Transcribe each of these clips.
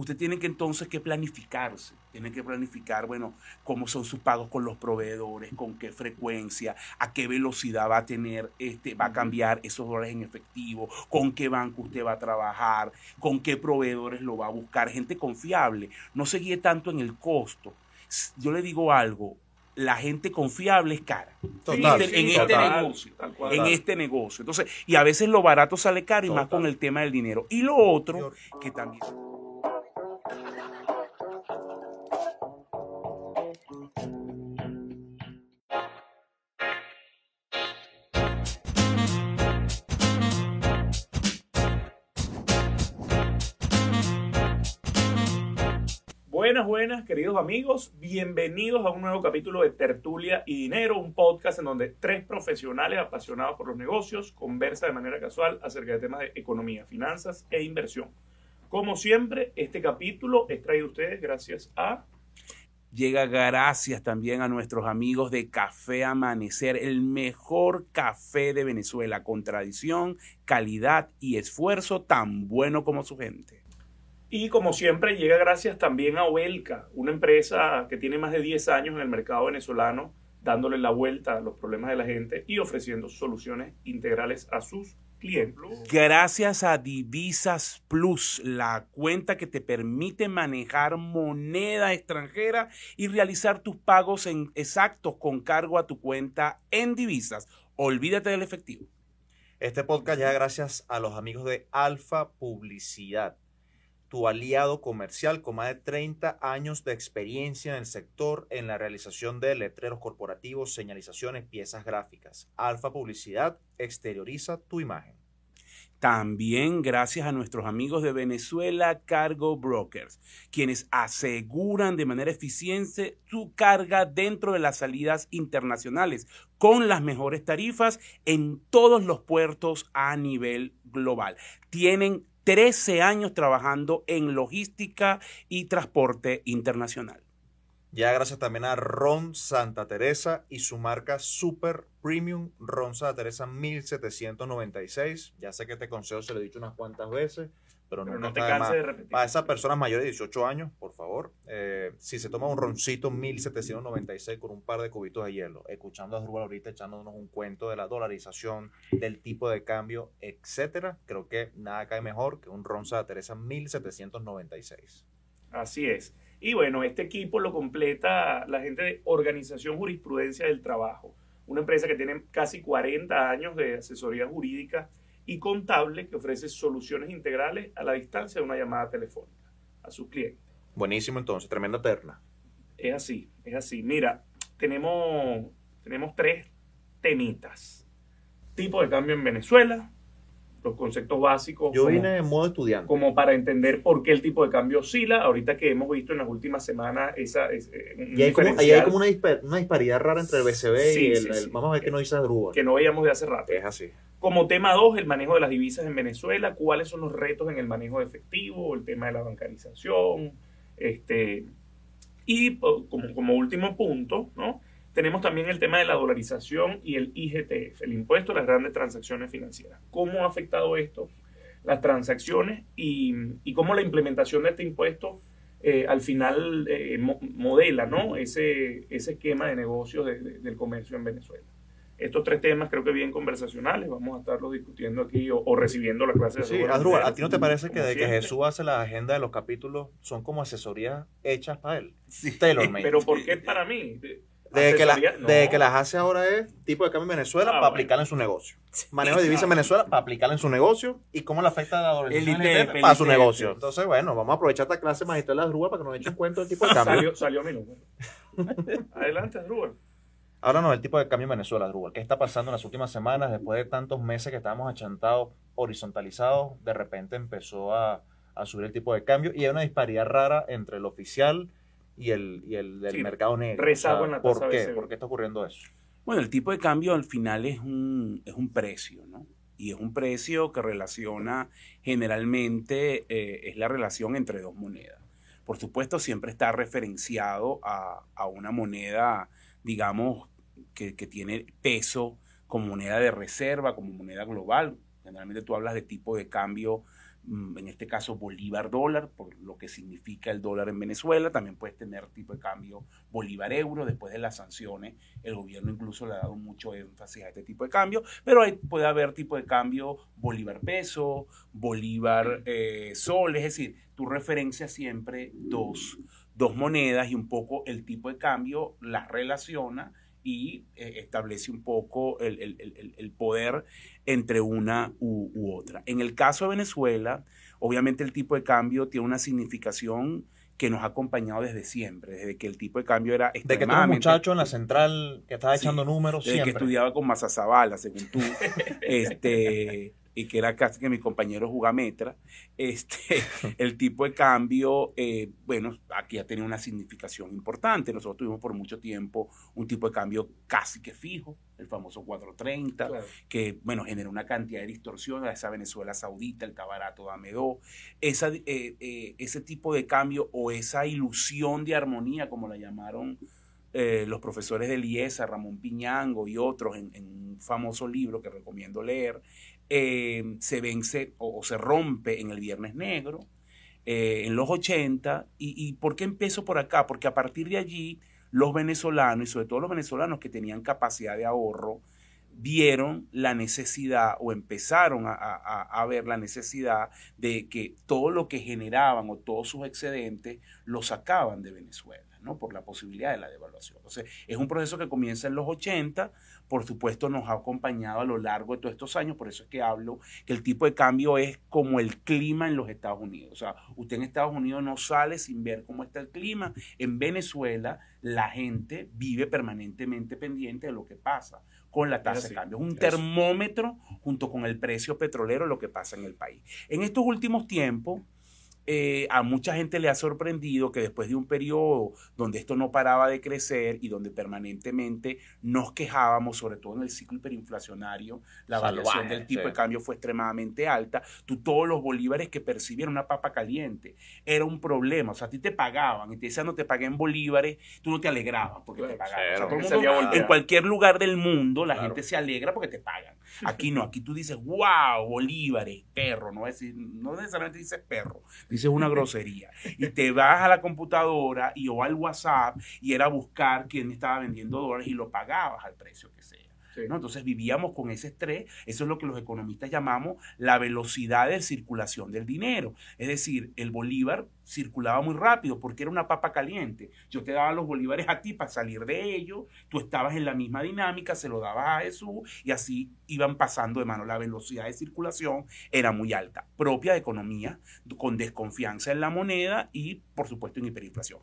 usted tiene que entonces que planificarse, tiene que planificar, bueno, cómo son sus pagos con los proveedores, con qué frecuencia, a qué velocidad va a tener, este, va a cambiar esos dólares en efectivo, con qué banco usted va a trabajar, con qué proveedores lo va a buscar, gente confiable, no se guíe tanto en el costo. Yo le digo algo, la gente confiable es cara. en este, este negocio. En este negocio. Entonces, y a veces lo barato sale caro y más con el tema del dinero. Y lo otro, que también. Buenas, queridos amigos. Bienvenidos a un nuevo capítulo de Tertulia y Dinero, un podcast en donde tres profesionales apasionados por los negocios conversan de manera casual acerca de temas de economía, finanzas e inversión. Como siempre, este capítulo es traído a ustedes gracias a... Llega gracias también a nuestros amigos de Café Amanecer, el mejor café de Venezuela, con tradición, calidad y esfuerzo tan bueno como su gente. Y como siempre, llega gracias también a Oelca, una empresa que tiene más de 10 años en el mercado venezolano, dándole la vuelta a los problemas de la gente y ofreciendo soluciones integrales a sus clientes. Gracias a Divisas Plus, la cuenta que te permite manejar moneda extranjera y realizar tus pagos en exactos con cargo a tu cuenta en divisas. Olvídate del efectivo. Este podcast llega gracias a los amigos de Alfa Publicidad tu aliado comercial con más de 30 años de experiencia en el sector en la realización de letreros corporativos, señalizaciones, piezas gráficas. Alfa Publicidad exterioriza tu imagen. También gracias a nuestros amigos de Venezuela Cargo Brokers, quienes aseguran de manera eficiente tu carga dentro de las salidas internacionales con las mejores tarifas en todos los puertos a nivel global. Tienen 13 años trabajando en logística y transporte internacional. Ya gracias también a Ron Santa Teresa y su marca Super Premium Ron Santa Teresa 1796. Ya sé que este consejo se lo he dicho unas cuantas veces, pero, no, te canses de repetir. Para esas personas mayores de 18 años, por favor, eh, si se toma un roncito 1796 con un par de cubitos de hielo, escuchando a Drubal ahorita echándonos un cuento de la dolarización, del tipo de cambio, etcétera, creo que nada cae mejor que un ron Santa Teresa 1796. Así es. Y bueno, este equipo lo completa la gente de Organización Jurisprudencia del Trabajo, una empresa que tiene casi 40 años de asesoría jurídica y contable que ofrece soluciones integrales a la distancia de una llamada telefónica a sus clientes. Buenísimo entonces, tremenda terna. Es así, es así. Mira, tenemos, tenemos tres temitas. Tipo de cambio en Venezuela, los conceptos básicos. Yo vine en modo estudiante. Como para entender por qué el tipo de cambio oscila. Ahorita que hemos visto en las últimas semanas esa. Eh, y hay como, hay como una, disparidad rara entre el BCB y el, Vamos a ver qué nos dice Adrúbal. Que no veíamos de hace rato. Es así. Como tema 2, el manejo de las divisas en Venezuela. ¿Cuáles son los retos en el manejo de efectivo? El tema de la bancarización. Este, y como, último punto, ¿no? Tenemos también el tema de la dolarización y el IGTF, el impuesto a las grandes transacciones financieras. ¿Cómo ha afectado esto las transacciones y, cómo la implementación de este impuesto eh, al final eh, modela ¿no? ese esquema de negocios del comercio en Venezuela? Estos tres temas creo que bien conversacionales, vamos a estarlos discutiendo aquí o, recibiendo la clase de Sí, Adrúbal, ¿a ti no te parece que de que Jesús hace la agenda de los capítulos son como asesorías hechas para él? Sí, pero ¿por qué para mí? De que, la, de que las hace ahora es tipo de cambio en Venezuela ah, para aplicarla en su negocio. Manejo de divisa en Venezuela para aplicarla en su negocio y cómo le afecta a la dolarización para su negocio. Entonces, bueno, vamos a aprovechar esta clase magistral de Asdrúbal para que nos eche un cuento del tipo de cambio. salió, salió mi número. Adelante, Asdrúbal. Ahora no, el tipo de cambio en Venezuela, Asdrúbal. ¿Qué está pasando en las últimas semanas? Después de tantos meses que estábamos achantados, horizontalizados, de repente empezó a, a subir el tipo de cambio y hay una disparidad rara entre el oficial y el, y el del mercado negro. ¿Por qué? ¿Por qué está ocurriendo eso? Bueno, el tipo de cambio al final es un, es un precio, ¿no? Y es un precio que relaciona generalmente, eh, es la relación entre dos monedas. Por supuesto, siempre está referenciado a, a una moneda, digamos, que, tiene peso como moneda de reserva, como moneda global. Generalmente tú hablas de tipo de cambio mm, en este caso bolívar dólar, por lo que significa el dólar en Venezuela. También puedes tener tipo de cambio bolívar euro. Después de las sanciones, el gobierno incluso le ha dado mucho énfasis a este tipo de cambio. Pero ahí puede haber tipo de cambio bolívar peso, bolívar eh. Es decir, tu referencia siempre dos, dos monedas y un poco el tipo de cambio las relaciona y eh, establece un poco el, el, el, poder entre una u, otra. En el caso de Venezuela, obviamente el tipo de cambio tiene una significación que nos ha acompañado desde siempre, desde que el tipo de cambio era De que tú un muchacho en la central que estaba echando números desde que estudiaba con Mazazabala, según tú. este, y que era casi que mi compañero jugametra, este, el tipo de cambio, eh, bueno, aquí ha tenido una significación importante. Nosotros tuvimos por mucho tiempo un tipo de cambio casi que fijo, el famoso 430, que, bueno, generó una cantidad de distorsión a esa Venezuela saudita, el tabarato dame Esa, eh, eh, ese tipo de cambio o esa ilusión de armonía, como la llamaron los profesores de IESA, Ramón Piñango y otros en, en, un famoso libro que recomiendo leer, eh, se vence o, se rompe en el Viernes Negro, eh, en los 80. Y, ¿Y por qué empiezo por acá? Porque a partir de allí los venezolanos, y sobre todo los venezolanos que tenían capacidad de ahorro, vieron la necesidad o empezaron a, a, ver la necesidad de que todo lo que generaban o todos sus excedentes lo sacaban de Venezuela. ¿no? por la posibilidad de la devaluación. Entonces, es un proceso que comienza en los 80, por supuesto nos ha acompañado a lo largo de todos estos años, por eso es que hablo que el tipo de cambio es como el clima en los Estados Unidos. O sea, usted en Estados Unidos no sale sin ver cómo está el clima. En Venezuela la gente vive permanentemente pendiente de lo que pasa con la tasa de cambio. Es un termómetro junto con el precio petrolero lo que pasa en el país. En estos últimos tiempos, eh, a mucha gente le ha sorprendido que después de un periodo donde esto no paraba de crecer y donde permanentemente nos quejábamos, sobre todo en el ciclo hiperinflacionario, la variación del tipo de cambio fue extremadamente alta, tú todos los bolívares que percibieron una papa caliente era un problema, o sea, a ti te pagaban y te decían no te pagué en bolívares, tú no te alegrabas porque te pagaban. en cualquier lugar del mundo la gente se alegra porque te pagan. Aquí no, aquí tú dices, wow, bolívares, perro, no, decir, no necesariamente dices perro, dices una grosería. Y te vas a la computadora y o al WhatsApp y era buscar quién estaba vendiendo dólares y lo pagabas al precio que sea. Entonces vivíamos con ese estrés, eso es lo que los economistas llamamos la velocidad de circulación del dinero. Es decir, el bolívar circulaba muy rápido porque era una papa caliente. Yo te daba los bolívares a ti para salir de ellos, tú estabas en la misma dinámica, se lo dabas a Jesús y así iban pasando de mano. La velocidad de circulación era muy alta, propia de economía, con desconfianza en la moneda y, por supuesto, en hiperinflación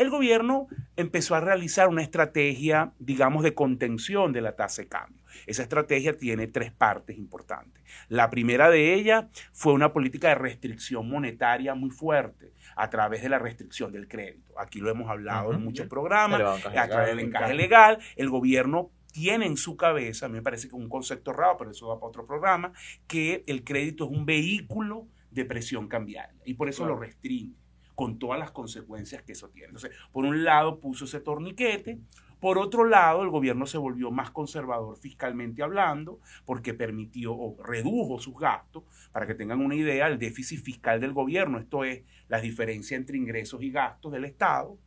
el gobierno empezó a realizar una estrategia, digamos, de contención de la tasa de cambio. Esa estrategia tiene tres partes importantes. La primera de ellas fue una política de restricción monetaria muy fuerte a través de la restricción del crédito. Aquí lo hemos hablado en muchos programas, a través del encaje legal. El gobierno tiene en su cabeza, a mí me parece que es un concepto raro, pero eso va para otro programa, que el crédito es un vehículo de presión cambiaria y por eso lo restringe con todas las consecuencias que eso tiene. Entonces, por un lado puso ese torniquete, por otro lado, el gobierno se volvió más conservador fiscalmente hablando, porque permitió o redujo sus gastos. Para que tengan una idea, el déficit fiscal del gobierno, esto es la diferencia entre ingresos y gastos del Estado,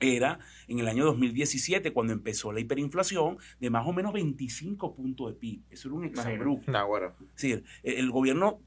era en el año 2017, cuando empezó la hiperinflación, de más o menos 25 puntos de PIB. Eso era un exabrupto. el gobierno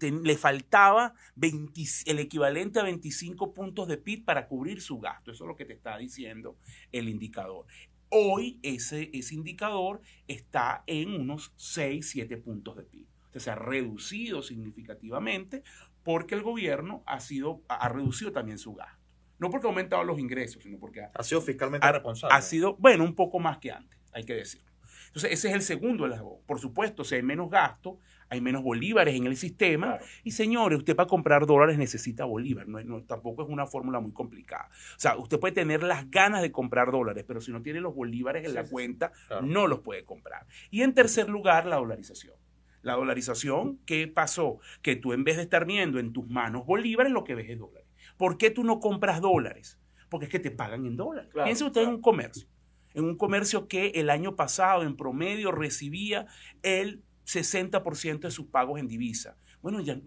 le faltaba el equivalente a 25 puntos de PIB para cubrir su gasto. Eso es lo que te está diciendo el indicador. Hoy ese, ese indicador está en unos 6, 7 puntos de PIB. O se ha reducido significativamente porque el gobierno ha, sido, ha reducido también su gasto. No porque ha aumentado los ingresos, sino porque ha, sido fiscalmente responsable. Ha sido, bueno, un poco más que antes, hay que decirlo. Entonces, ese es el segundo eslabón. Por supuesto, si hay menos gasto, hay menos bolívares en el sistema. Y señores, usted para comprar dólares necesita bolívar. No, tampoco es una fórmula muy complicada. O sea, usted puede tener las ganas de comprar dólares, pero si no tiene los bolívares en la cuenta, no los puede comprar. Y en tercer lugar, la dolarización. La dolarización, ¿qué pasó? Que tú en vez de estar viendo en tus manos bolívares, lo que ves es dólares. ¿Por qué tú no compras dólares? Porque es que te pagan en dólares. Piense usted en un comercio. En un comercio que el año pasado en promedio recibía el 60% de sus pagos en divisa. bueno, ya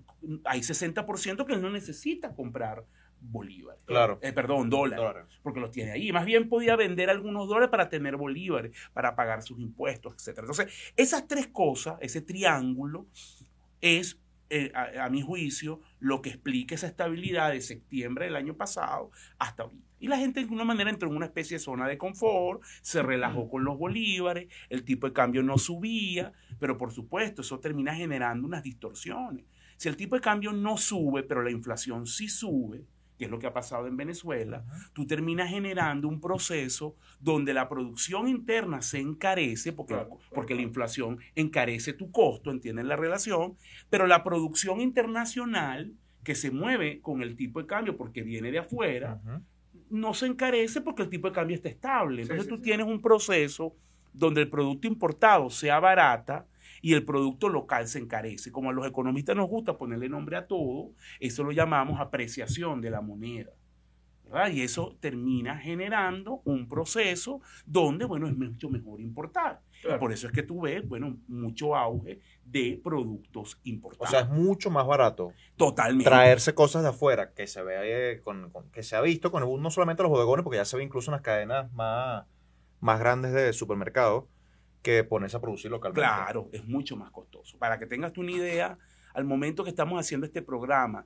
hay 60% que él no necesita comprar bolívares. Claro. Eh, perdón, dólares, Dólares. porque los tiene ahí. Más bien podía vender algunos dólares para tener bolívares, para pagar sus impuestos, etc. Entonces, esas tres cosas, ese triángulo, es, eh, a, a mi juicio, lo que explica esa estabilidad de septiembre del año pasado hasta ahorita. Y la gente de alguna manera entró en una especie de zona de confort, se relajó con los bolívares, el tipo de cambio no subía, pero por supuesto eso termina generando unas distorsiones. Si el tipo de cambio no sube, pero la inflación sí sube, que es lo que ha pasado en Venezuela, tú terminas generando un proceso donde la producción interna se encarece, porque, Claro, claro, porque la inflación encarece tu costo, entienden la relación, pero la producción internacional que se mueve con el tipo de cambio porque viene de afuera, no se encarece porque el tipo de cambio está estable. Entonces sí, tú sí. tienes un proceso donde el producto importado sea barata y el producto local se encarece. Como a los economistas nos gusta ponerle nombre a todo, eso lo llamamos apreciación de la moneda. ¿verdad? Y eso termina generando un proceso donde, bueno, es mucho mejor importar. Claro. Por eso es que tú ves, bueno, mucho auge de productos O importados. sea, es mucho más barato Totalmente. traerse cosas de afuera que se ve eh, con, con- que se ha visto con no solamente los bodegones, porque ya se ve incluso en las cadenas más, más grandes de supermercados que ponerse a producir localmente. Claro, es mucho más costoso. Para que tengas tú una idea, al momento que estamos haciendo este programa,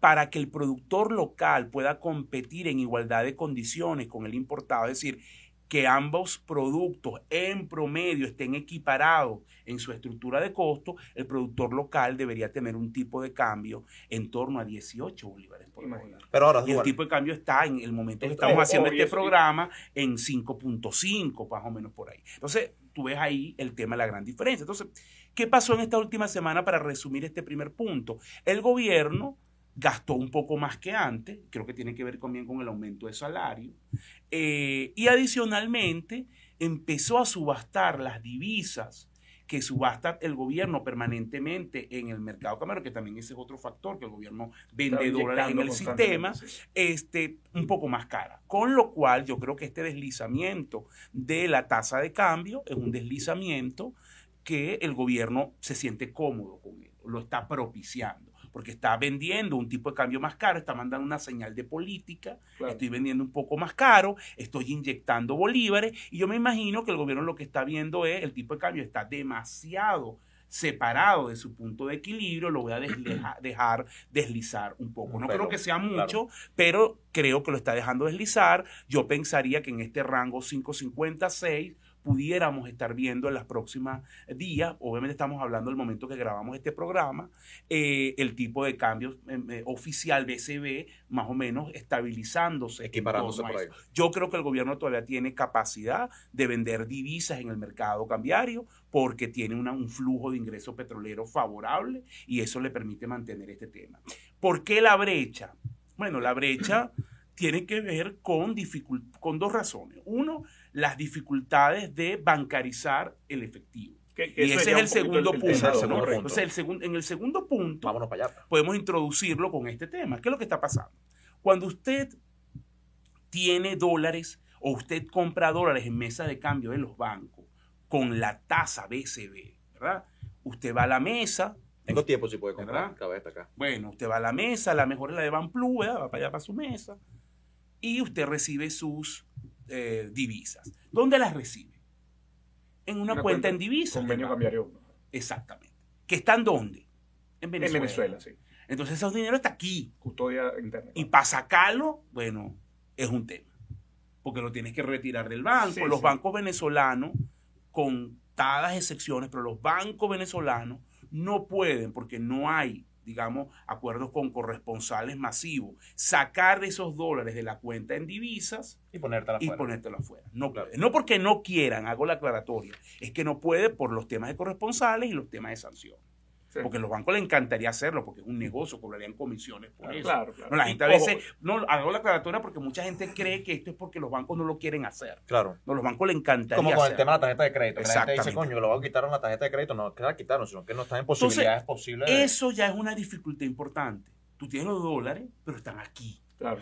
para que el productor local pueda competir en igualdad de condiciones con el importado, es decir, que ambos productos en promedio estén equiparados en su estructura de costo, el productor local debería tener un tipo de cambio en torno a 18 bolívares por dólar. Pero ahora, Y el tipo de cambio está en el momento que estamos haciendo este programa en 5.5, más o menos por ahí. Entonces, tú ves ahí el tema de la gran diferencia. Entonces, ¿qué pasó en esta última semana para resumir este primer punto? El gobierno gastó un poco más que antes, creo que tiene que ver también con el aumento de salario, eh, y adicionalmente empezó a subastar las divisas que subasta el gobierno permanentemente en el mercado cambiario, que también ese es otro factor, que el gobierno vende dólares en el sistema, este, un poco más cara. Con lo cual yo creo que este deslizamiento de la tasa de cambio es un deslizamiento que el gobierno se siente cómodo con él, lo está propiciando, porque está vendiendo un tipo de cambio más caro, está mandando una señal de política, Claro. estoy vendiendo un poco más caro, estoy inyectando bolívares, y yo me imagino que el gobierno lo que está viendo es el tipo de cambio está demasiado separado de su punto de equilibrio, lo voy a desleja- dejar deslizar un poco. No Pero, creo que sea claro. mucho, pero creo que lo está dejando deslizar. Yo pensaría que en este rango 556 pudiéramos estar viendo en las próximas días, obviamente estamos hablando del momento que grabamos este programa, eh, el tipo de cambio eh, eh, oficial BCB más o menos estabilizándose. equiparándose por ahí. Yo creo que el gobierno todavía tiene capacidad de vender divisas en el mercado cambiario porque tiene una- un flujo de ingresos petroleros favorable y eso le permite mantener este tema. ¿Por qué la brecha? Bueno, la brecha tiene que ver con, con dos razones. Uno, las dificultades de bancarizar el efectivo. Que- que Y ese es el segundo punto. Entonces, el segun- en el segundo punto, Vámonos para allá. podemos introducirlo con este tema. ¿Qué es lo que está pasando? Cuando usted tiene dólares o usted compra dólares en mesa de cambio de los bancos con la tasa BCB, ¿verdad? Usted va a la mesa, Tengo tiempo si puede comprar. Bueno, usted va a la mesa, la mejor es la de Banplus, ¿verdad? va para allá para su mesa, y usted recibe sus eh, divisas. ¿Dónde las recibe? En una, Una cuenta, cuenta, en divisas. Convenio cambiario. Exactamente. ¿Que están dónde? En Venezuela. En Venezuela, sí. Entonces, ese dinero está aquí. Custodia interna. Y para sacarlo, bueno, es un tema. Porque lo tienes que retirar del banco. Sí, los sí. bancos venezolanos, contadas excepciones, pero los bancos venezolanos no pueden, porque no hay, digamos, acuerdos con corresponsales masivos, sacar esos dólares de la cuenta en divisas Y ponértela y afuera. ponértelo afuera. No, Claro. no porque no quieran, hago la aclaratoria, es que no puede por los temas de corresponsales y los temas de sanción. Sí. Porque a los bancos les encantaría hacerlo, porque es un negocio, cobrarían comisiones por eso. Claro, claro. No, la gente a ojo, veces, no, hago la aclaratoria porque mucha gente cree que esto es porque los bancos no lo quieren hacer. Claro. No, los bancos les encantaría Como con el tema de la tarjeta de crédito. que La gente dice, coño, lo quitaron la tarjeta de crédito. No, que la quitaron, sino que no están en posibilidades posibles. de- Eso ya es una dificultad importante. Tú tienes los dólares, pero están aquí. Claro.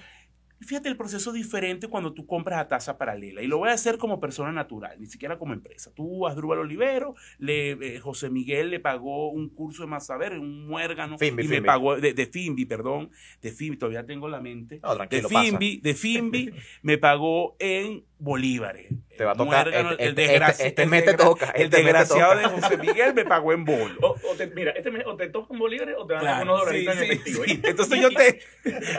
Fíjate el proceso diferente cuando tú compras a tasa paralela. Y lo voy a hacer como persona natural, ni siquiera como empresa. Tú, Asdrúbal Olivero, le, eh, José Miguel le pagó un curso de más saber, un muérgano. Y me pagó, de, de Fimbi, perdón. De Fimbi, todavía tengo la mente. No, De pasa. Fimbi, de Fimbi me pagó en bolívares. Te va a tocar. Muérgano, este, el este, desgraci- este, este te toca. El desgraciado de José Miguel me pagó en bolo. O, o te- mira, este mes o te tocan bolívares o te dan Claro, unos dolaritos sí, en sí, efectivo. sí. Entonces yo, te,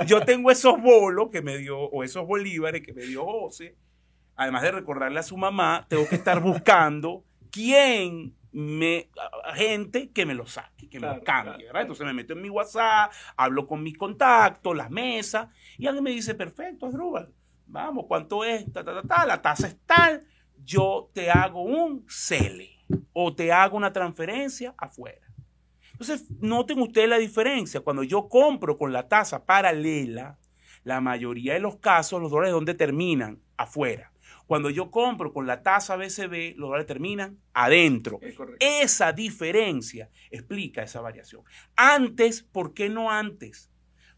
yo tengo esos bolos que me dio, o esos bolívares que me dio José. Además de recordarle a su mamá, tengo que estar buscando quién me, gente que me lo saque, que me lo cambie, claro. ¿verdad? Entonces me meto en mi WhatsApp, hablo con mis contactos, las mesas, y alguien me dice, perfecto, Asdrúbal, vamos, ¿cuánto es? Ta, ta, ta, ta, la tasa es tal, yo te hago un CELE o te hago una transferencia afuera. Entonces, noten ustedes la diferencia. Cuando yo compro con la tasa paralela, la mayoría de los casos los dólares ¿dónde terminan? Afuera. Cuando yo compro con la tasa BCB, los dólares terminan adentro. Es. Esa diferencia explica esa variación. Antes, ¿por qué no antes?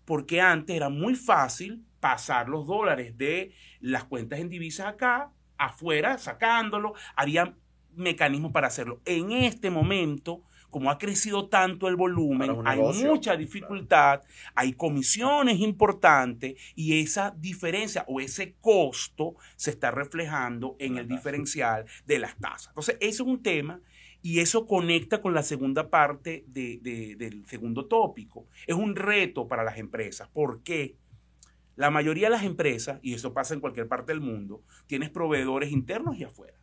Porque antes era muy fácil pasar los dólares de las cuentas en divisas acá, afuera, sacándolo. Había mecanismos para hacerlo. En este momento, como ha crecido tanto el volumen, hay mucha dificultad, hay comisiones importantes y esa diferencia o ese costo se está reflejando en el diferencial de las tasas. Entonces, eso es un tema y eso conecta con la segunda parte de- de- del segundo tópico. Es un reto para las empresas. ¿Por qué? La mayoría de las empresas, y eso pasa en cualquier parte del mundo, tienes proveedores internos y afuera.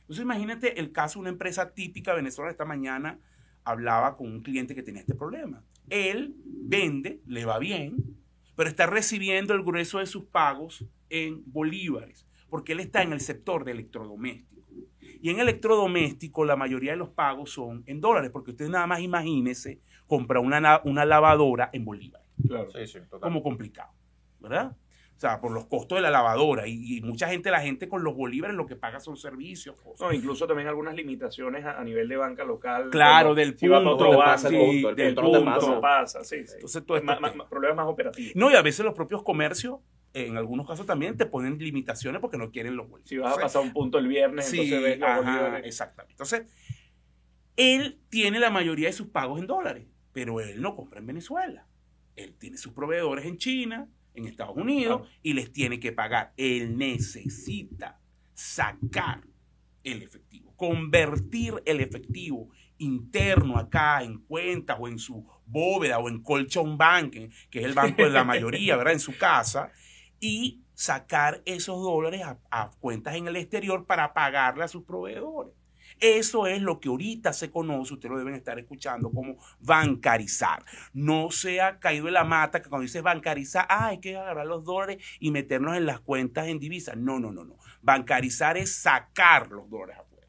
Entonces imagínate el caso de una empresa típica venezolana. Esta mañana hablaba con un cliente que tenía este problema. Él vende, le va bien, pero está recibiendo el grueso de sus pagos en bolívares, porque él está en el sector de electrodoméstico. Y en electrodoméstico la mayoría de los pagos son en dólares, porque usted nada más imagínese comprar una, na- una lavadora en bolívares Claro. Sí, sí, total. como complicado, ¿verdad? O sea, por los costos de la lavadora y, y mucha gente, la gente con los bolívares lo que paga son servicios. cosas. No, incluso también algunas limitaciones a, a nivel de banca local. Claro, del si punto, banco, pasa el sí, punto, el del punto pasa, sí, sí. Entonces, todo este Ma- ma- tema. problemas más operativos. No, y a veces los propios comercios, en algunos casos también, te ponen limitaciones porque no quieren los bolívares. Si vas a pasar un punto el viernes, Sí, entonces ves los ajá, bolívares. exactamente. Entonces, él tiene la mayoría de sus pagos en dólares, pero él no compra en Venezuela. Él tiene sus proveedores en China, en Estados Unidos, Claro. y les tiene que pagar. Él necesita sacar el efectivo, convertir el efectivo interno acá en cuentas o en su bóveda o en Colchon Bank, que es el banco de la mayoría, ¿verdad? En su casa, y sacar esos dólares a, a cuentas en el exterior para pagarle a sus proveedores. Eso es lo que ahorita se conoce, ustedes lo deben estar escuchando como bancarizar. No se ha caído en la mata que cuando dices bancarizar, ah, hay que agarrar los dólares y meternos en las cuentas en divisas. No, no, no, no. Bancarizar es sacar los dólares afuera.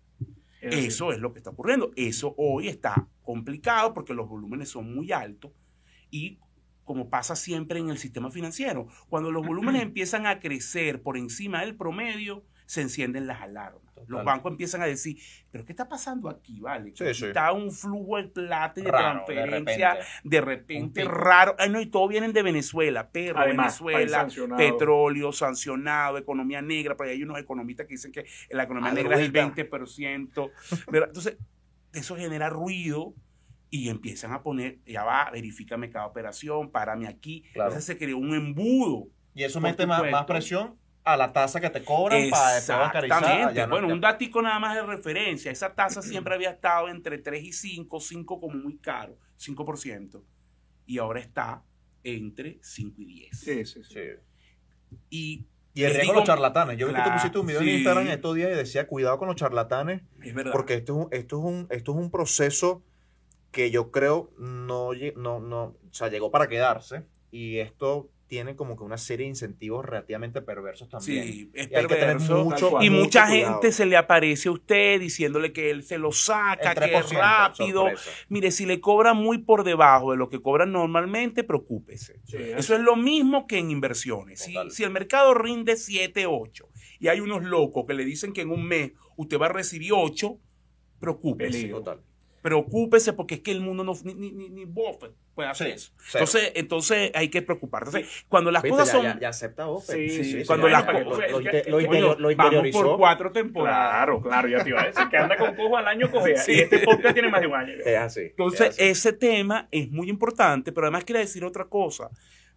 Es Eso es lo que está ocurriendo. Eso hoy está complicado porque los volúmenes son muy altos y como pasa siempre en el sistema financiero, cuando los volúmenes empiezan a crecer por encima del promedio, se encienden las alarmas. Los bancos empiezan a decir, pero ¿qué está pasando aquí? Vale, Sí, Aquí sí. está un flujo de plata y de Raro, de transferencia repente. de repente, raro. Ay, no, y todos vienen de Venezuela, pero Además, Venezuela, sancionado. petróleo sancionado, economía negra, pero hay unos economistas que dicen que la economía negra es el Adruita. 20%. ¿verdad? Entonces, eso genera ruido y empiezan a poner, ya va, verifícame cada operación, párame aquí. Claro. Entonces se creó un embudo. Y eso mete más presión a la tasa que te cobran para. Exactamente. No- bueno, ya- un datico nada más de referencia. Esa tasa siempre había estado entre 3 y 5, 5 como muy caro, 5%. Y ahora está entre 5 y 10. Sí, sí, sí. Sí. Y Y el riesgo de los charlatanes. Yo vi que tú pusiste un video sí. en Instagram estos días y decía, cuidado con los charlatanes, es verdad. porque esto es un, esto es un, esto es un proceso que yo creo no, no, no, o sea, llegó para quedarse. Y esto tiene como que una serie de incentivos relativamente perversos también. sí, es Y hay que tener perverso. mucho, cual. y mucha cuidado. gente se le aparece a usted diciéndole que él se lo saca, que es 3%, rápido. sorpresa. Mire, si le cobra muy por debajo de lo que cobran normalmente, preocúpese. Sí, Eso es lo mismo que en inversiones. Si, si el mercado rinde 7, 8 y hay unos locos que le dicen que en un mes usted va a recibir 8, preocúpese. Peligro. Total. Preocúpese porque es que el mundo no, ni, ni, ni, ni Buffett puede hacer Sí, eso. cero. Entonces, entonces hay que preocuparse. Entonces, cuando las Viste, cosas ya, son... ya, ya acepta Buffett. Sí, sí, sí, cuando sí, las para co- que lo, lo lo lo vamos por interiorizó. cuatro temporadas. Claro, claro, ya te iba a decir que anda con cojo al año cogea. Sí. Y este podcast tiene más de un año. Es así. Entonces, es así. ese tema es muy importante, pero además quiere decir otra cosa.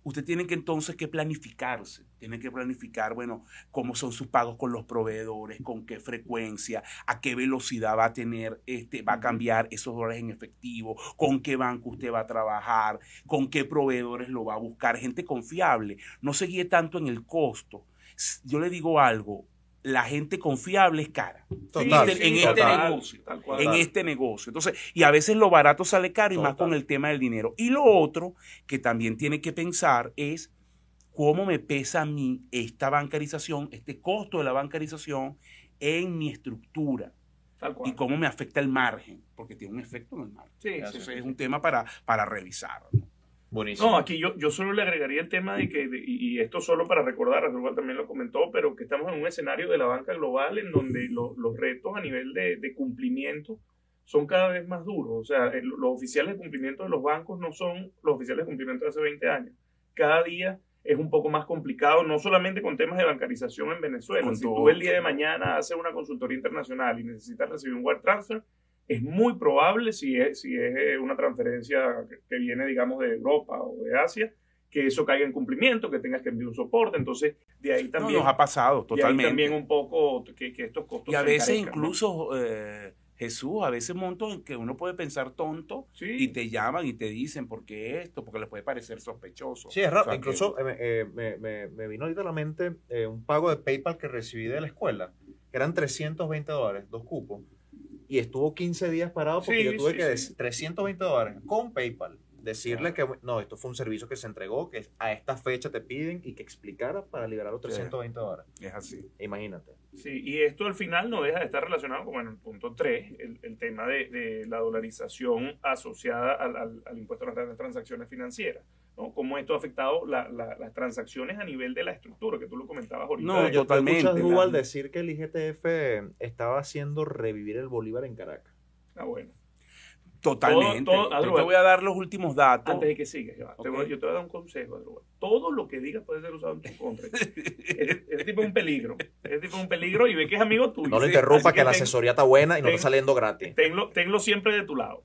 Usted tiene que entonces que planificarse, tiene que planificar, bueno, cómo son sus pagos con los proveedores, con qué frecuencia, a qué velocidad va a tener, este, va a cambiar esos dólares en efectivo, con qué banco usted va a trabajar, con qué proveedores lo va a buscar, gente confiable. No se guíe tanto en el costo. Yo le digo algo, la gente confiable es cara Total, en este total. negocio, tal cual. en este negocio. Entonces, y a veces lo barato sale caro y más con el tema del dinero. Y lo otro que también tiene que pensar es cómo me pesa a mí esta bancarización, este costo de la bancarización en mi estructura Tal cual. y cómo me afecta el margen, porque tiene un efecto en el margen. Sí, sí, Entonces sí, es sí. un tema para, para revisar. ¿no? Buenísimo. No, aquí yo, yo solo le agregaría el tema de que, de- y esto solo para recordar, Asdrúbal también lo comentó, pero que estamos en un escenario de la banca global en donde lo- los retos a nivel de, de cumplimiento son cada vez más duros. O sea, el- los oficiales de cumplimiento de los bancos no son los oficiales de cumplimiento de hace 20 años. Cada día es un poco más complicado, no solamente con temas de bancarización en Venezuela. Con si todo. tú el día de mañana haces una consultoría internacional y necesitas recibir un wire transfer, es muy probable, si es, si es eh, una transferencia que, viene, digamos, de Europa o de Asia, que eso caiga en cumplimiento, que tengas que enviar un soporte. Entonces, de ahí No, también, nos ha pasado de ahí totalmente. también un poco que, que estos costos y a se veces encarezcan, ¿no? incluso, eh, Jesús, a veces montos en que uno puede pensar tonto Sí. y te llaman y te dicen por qué esto, porque les puede parecer sospechoso. Sí, es raro. O sea, Incluso que- eh, eh, me, me- me vino ahorita a la mente eh, un pago de PayPal que recibí de la escuela, que eran 320 dólares, dos cupos, y estuvo 15 días parado porque Sí, yo tuve sí, que decir 320 dólares con PayPal. Decirle que no, esto fue un servicio que se entregó, que a esta fecha te piden y que explicara para liberar los Sí. 320 dólares. es así. Imagínate. Sí, y esto al final no deja de estar relacionado con el punto 3, el, el tema de, de la dolarización asociada al, al- al impuesto a las transacciones financieras. ¿No? Cómo esto ha afectado la- la- las transacciones a nivel de la estructura, que tú lo comentabas ahorita. No, yo- Totalmente, Escuchas la- Duval decir que el IGTF estaba haciendo revivir el Bolívar en Caracas. Ah, bueno. Totalmente. Todo- todo- Yo te voy a dar los últimos datos. Antes de que sigas, ya va, te Ok. voy- yo te voy a dar un consejo, Adrúbal. Todo lo que digas puede ser usado en tu contra. Ese ese tipo es un peligro. Ese tipo es un peligro y ve que es amigo tuyo. No lo interrumpa, así que la ten- asesoría está buena y no ten- está saliendo gratis. Tenlo, tenlo siempre de tu lado.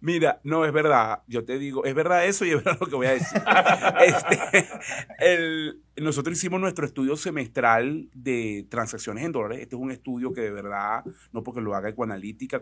Mira, no, es verdad. Yo te digo, es verdad eso y es verdad lo que voy a decir. Este, el- nosotros hicimos nuestro estudio semestral de transacciones en dólares. Este es un estudio que de verdad, no porque lo haga Ecoanalítica,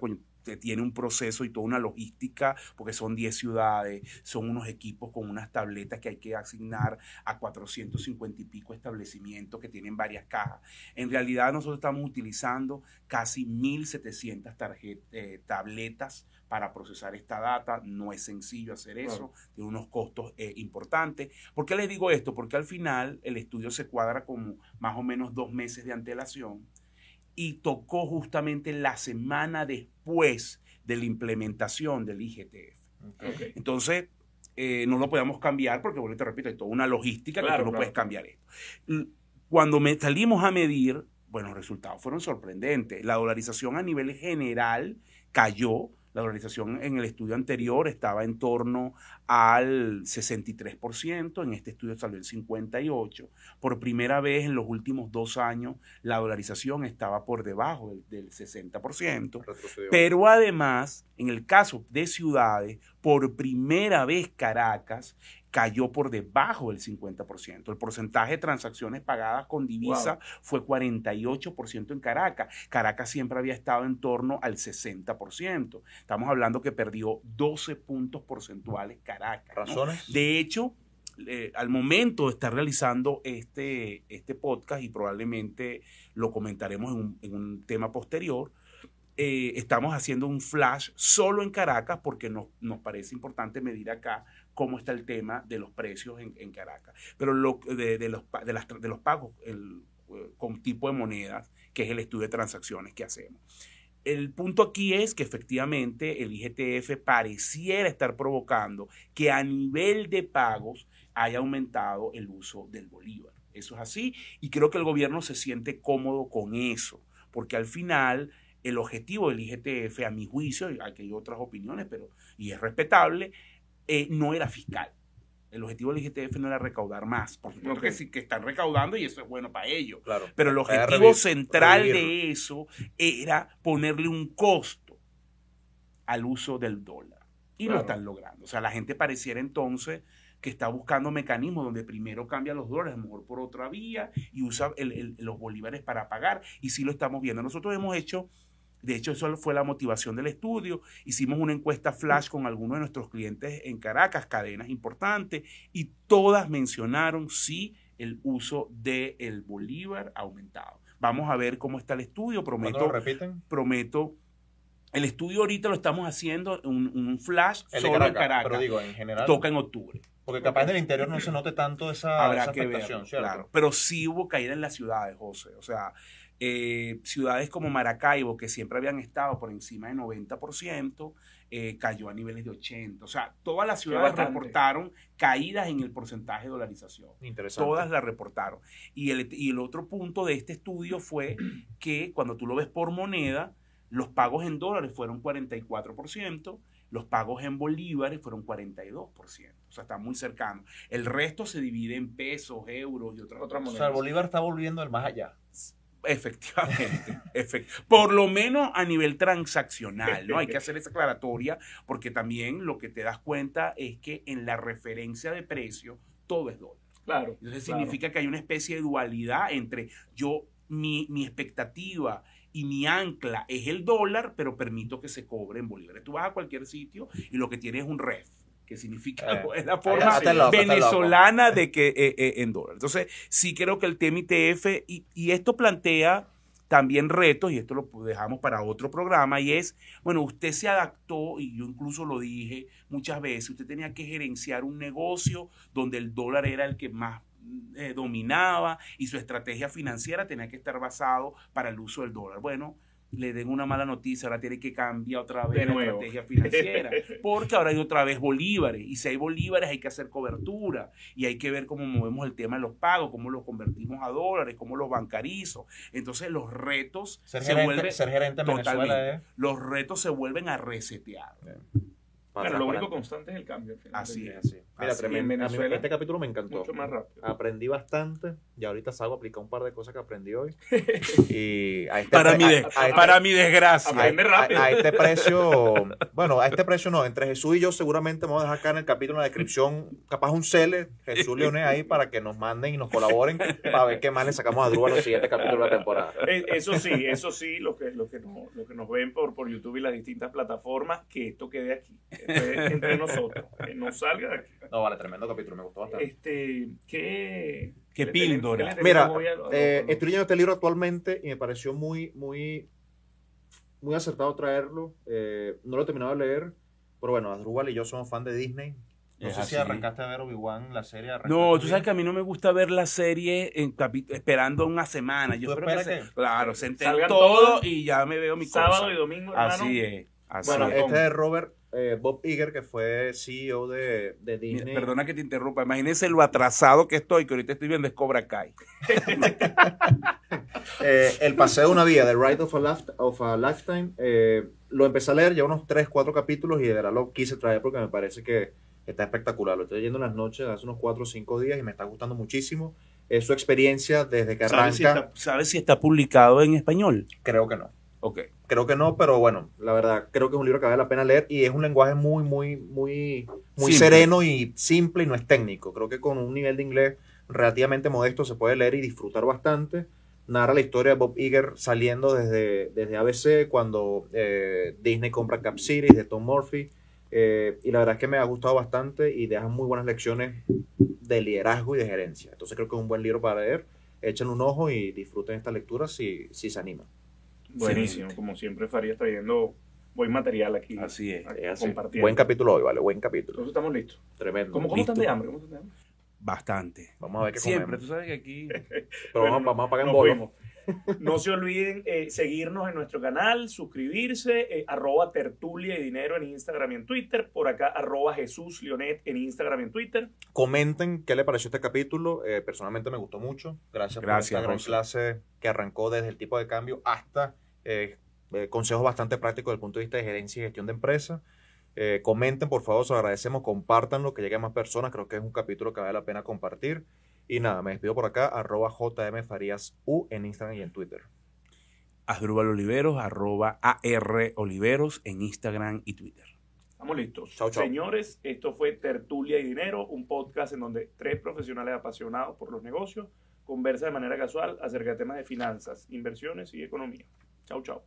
tiene un proceso y toda una logística, porque son 10 ciudades, son unos equipos con unas tabletas que hay que asignar a 450 y pico establecimientos que tienen varias cajas. En realidad nosotros estamos utilizando casi 1.700 tarjet- eh, tabletas para procesar esta data. No es sencillo hacer eso, tiene unos costos eh, importantes. ¿Por qué les digo esto? Porque al final el estudio se cuadra con más o menos dos meses de antelación y tocó justamente la semana después de la implementación del IGTF. Entonces, eh, no lo podíamos cambiar porque, bueno, te repito, hay toda una logística que Claro, tú no claro. puedes cambiar esto. Cuando me salimos a medir, bueno, los resultados fueron sorprendentes. La dolarización a nivel general cayó. La dolarización en el estudio anterior estaba en torno al 63%, en este estudio salió el 58%. Por primera vez en los últimos dos años, la dolarización estaba por debajo del, del 60%. Retrocedió. Pero además, en el caso de ciudades, por primera vez Caracas cayó por debajo del 50%. El porcentaje de transacciones pagadas con divisa fue 48% en Caracas. Caracas siempre había estado en torno al 60%. Estamos hablando que perdió 12 puntos porcentuales Caracas. ¿no? ¿Razones? De hecho, eh, al momento de estar realizando este, este podcast, y probablemente lo comentaremos en un, en un tema posterior, eh, estamos haciendo un flash solo en Caracas porque nos, nos parece importante medir acá cómo está el tema de los precios en, Caracas. Pero lo, de, los, de, las, de los pagos el, eh, con tipo de monedas, que es el estudio de transacciones que hacemos. El punto aquí es que efectivamente el IGTF pareciera estar provocando que a nivel de pagos haya aumentado el uso del bolívar. Eso es así y creo que el gobierno se siente cómodo con eso, porque al final el objetivo del IGTF, a mi juicio, aquí hay otras opiniones, pero y es respetable, eh, no era fiscal. El objetivo del IGTF no era recaudar más. Por supuesto que sí que están recaudando y eso es bueno para ellos. Claro. Pero el objetivo central de eso era ponerle un costo al uso del dólar. Y lo Claro. están logrando. O sea, la gente pareciera entonces que está buscando mecanismos donde primero cambia los dólares, a lo mejor por otra vía, y usa el- el- los bolívares para pagar. Y sí lo estamos viendo. Nosotros hemos hecho, de hecho, eso fue la motivación del estudio. Hicimos una encuesta flash con algunos de nuestros clientes en Caracas, cadenas importantes, y todas mencionaron sí el uso del bolívar aumentado. Vamos a ver cómo está el estudio. ¿Cuándo Prometo, lo repiten? prometo. El estudio ahorita lo estamos haciendo, un, un flash El de solo en Caracas, pero digo, en general. Toca en octubre. Porque capaz en el interior no se note tanto esa, Habrá esa que afectación, ver, ¿cierto? claro. Pero sí hubo caída en las ciudades, José. O sea, eh, ciudades como Maracaibo, que siempre habían estado por encima de 90%, eh, cayó a niveles de 80%. O sea, todas las ciudades reportaron caídas en el porcentaje de dolarización. Interesante. Todas la reportaron. Y el, y el otro punto de este estudio fue que cuando tú lo ves por moneda, los pagos en dólares fueron 44%, los pagos en bolívares fueron 42%. O sea, está muy cercano. El resto se divide en pesos, euros y otras Otras O sea, el Bolívar está volviendo del más allá. Efectivamente, efect- por lo menos a nivel transaccional, ¿no? Hay que hacer esa aclaratoria porque también lo que te das cuenta es que en la referencia de precio todo es dólar. Claro. Entonces claro. significa que hay una especie de dualidad entre yo, mi, mi expectativa y mi ancla es el dólar, pero permito que se cobre en bolívares. Tú vas a cualquier sitio y lo que tienes es un ref, que significa, Eh, la forma loco, venezolana de que eh, eh, en dólar. Entonces, sí creo que el tema ITF, y, y esto plantea también retos, y esto lo dejamos para otro programa, y es, bueno, usted se adaptó, y yo incluso lo dije muchas veces, usted tenía que gerenciar un negocio donde el dólar era el que más dominaba y su estrategia financiera tenía que estar basado para el uso del dólar. Bueno, le den una mala noticia, ahora tiene que cambiar otra vez De la nuevo. estrategia financiera, porque ahora hay otra vez bolívares, y si hay bolívares hay que hacer cobertura, y hay que ver cómo movemos el tema de los pagos, cómo los convertimos a dólares, cómo los bancarizo. Entonces los retos Ser se gerente, vuelven, ser gerente en Venezuela es... los retos se vuelven a resetear. Para lo atrás, único constante es el cambio. al final Así es. día. Sí, Mira, Así, tremendo. en A mí Venezuela, este capítulo me encantó. Mucho más rápido. Aprendí bastante y ahorita salgo a aplicar un par de cosas que aprendí hoy. Y a este Para, pre- mi, a- de- a este- para mi desgracia. Aprende a- rápido. A, este precio, bueno, a este precio no, entre Jesús y yo seguramente vamos a dejar acá en el capítulo en la descripción, capaz un cele, Jesús Leones ahí para que nos manden y nos colaboren para ver qué más le sacamos a Drew a los siguientes capítulos de la temporada. Eh, Eso sí, eso sí, lo que, lo que, nos, lo que nos ven por, por YouTube y las distintas plataformas, que esto quede aquí, entre nosotros, que no salga de aquí. No, vale, tremendo capítulo, me gustó bastante. Este, ¿qué, Qué píldora. qué Mira, a- a- eh, a- estoy leyendo este libro actualmente y me pareció muy, muy, muy acertado traerlo. Eh, no lo he terminado de leer, pero bueno, Asdrúbal y yo somos fan de Disney. No Es sé si arrancaste a ver Obi-Wan, la serie. No, ¿arrancaste tú sabes que a mí no me gusta ver la serie en esperando una semana. Yo ¿Tú espero que se- que- claro, se todo todas, y ya me veo mi sábado cosa. y domingo, hermano. Así es. Así Bueno, es. Este es Robert eh, Bob Iger, que fue CEO de, de Mira, Disney. Perdona que te interrumpa. Imagínense lo atrasado que estoy, que ahorita estoy viendo es Cobra Kai. Eh, el paseo de una vida, The Ride of a, Life- of a Lifetime, eh, lo empecé a leer ya unos 3, 4 capítulos y de verdad lo quise traer porque me parece que está espectacular. Lo estoy leyendo en las noches hace unos 4 o 5 días y me está gustando muchísimo. Es su experiencia desde que ¿Sabes si, arranca. está, sabes si está publicado en español? Creo que no. Ok. Creo que no, pero bueno, la verdad, creo que es un libro que vale la pena leer y es un lenguaje muy, muy, muy, muy Simple. sereno y simple y no es técnico. Creo que con un nivel de inglés relativamente modesto se puede leer y disfrutar bastante. Narra la historia de Bob Iger saliendo desde, desde ABC cuando eh, Disney compra Cap Series de Tom Murphy. eh, y la verdad es que me ha gustado bastante y deja muy buenas lecciones de liderazgo y de gerencia. Entonces creo que es un buen libro para leer. Échenle un ojo y disfruten esta lectura si, si se animan. Buenísimo, como siempre Farías trayendo buen material aquí. Así es. aquí Es así. compartiendo. Buen capítulo hoy, vale, buen capítulo. Entonces estamos listos. Tremendo. ¿Cómo, cómo están de hambre? ¿Cómo están de hambre? Bastante. Vamos a ver qué Siempre. comemos. Tú sabes que aquí... Pero vamos, Bueno, vamos a pagar en fuimos. No se olviden eh, seguirnos en nuestro canal, suscribirse, eh, arroba tertulia y dinero en Instagram y en Twitter, por acá arroba Jesús Leonet en Instagram y en Twitter. Comenten qué le pareció este capítulo. Eh, personalmente me gustó mucho. Gracias, Gracias, por esta gran clase que arrancó desde el tipo de cambio hasta eh, eh, consejos bastante prácticos desde el punto de vista de gerencia y gestión de empresa. Eh, comenten, por favor, se lo agradecemos, compartanlo, que llegue a más personas. Creo que es un capítulo que vale la pena compartir. Y nada, me despido por acá, arroba JM Farías U en Instagram y en Twitter. Asdrúbal Oliveros, arroba AR Oliveros en Instagram y Twitter. Estamos listos. Chau, chau. Señores, esto fue Tertulia y Dinero, un podcast en donde tres profesionales apasionados por los negocios conversan de manera casual acerca de temas de finanzas, inversiones y economía. Chau, chau.